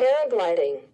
Paragliding.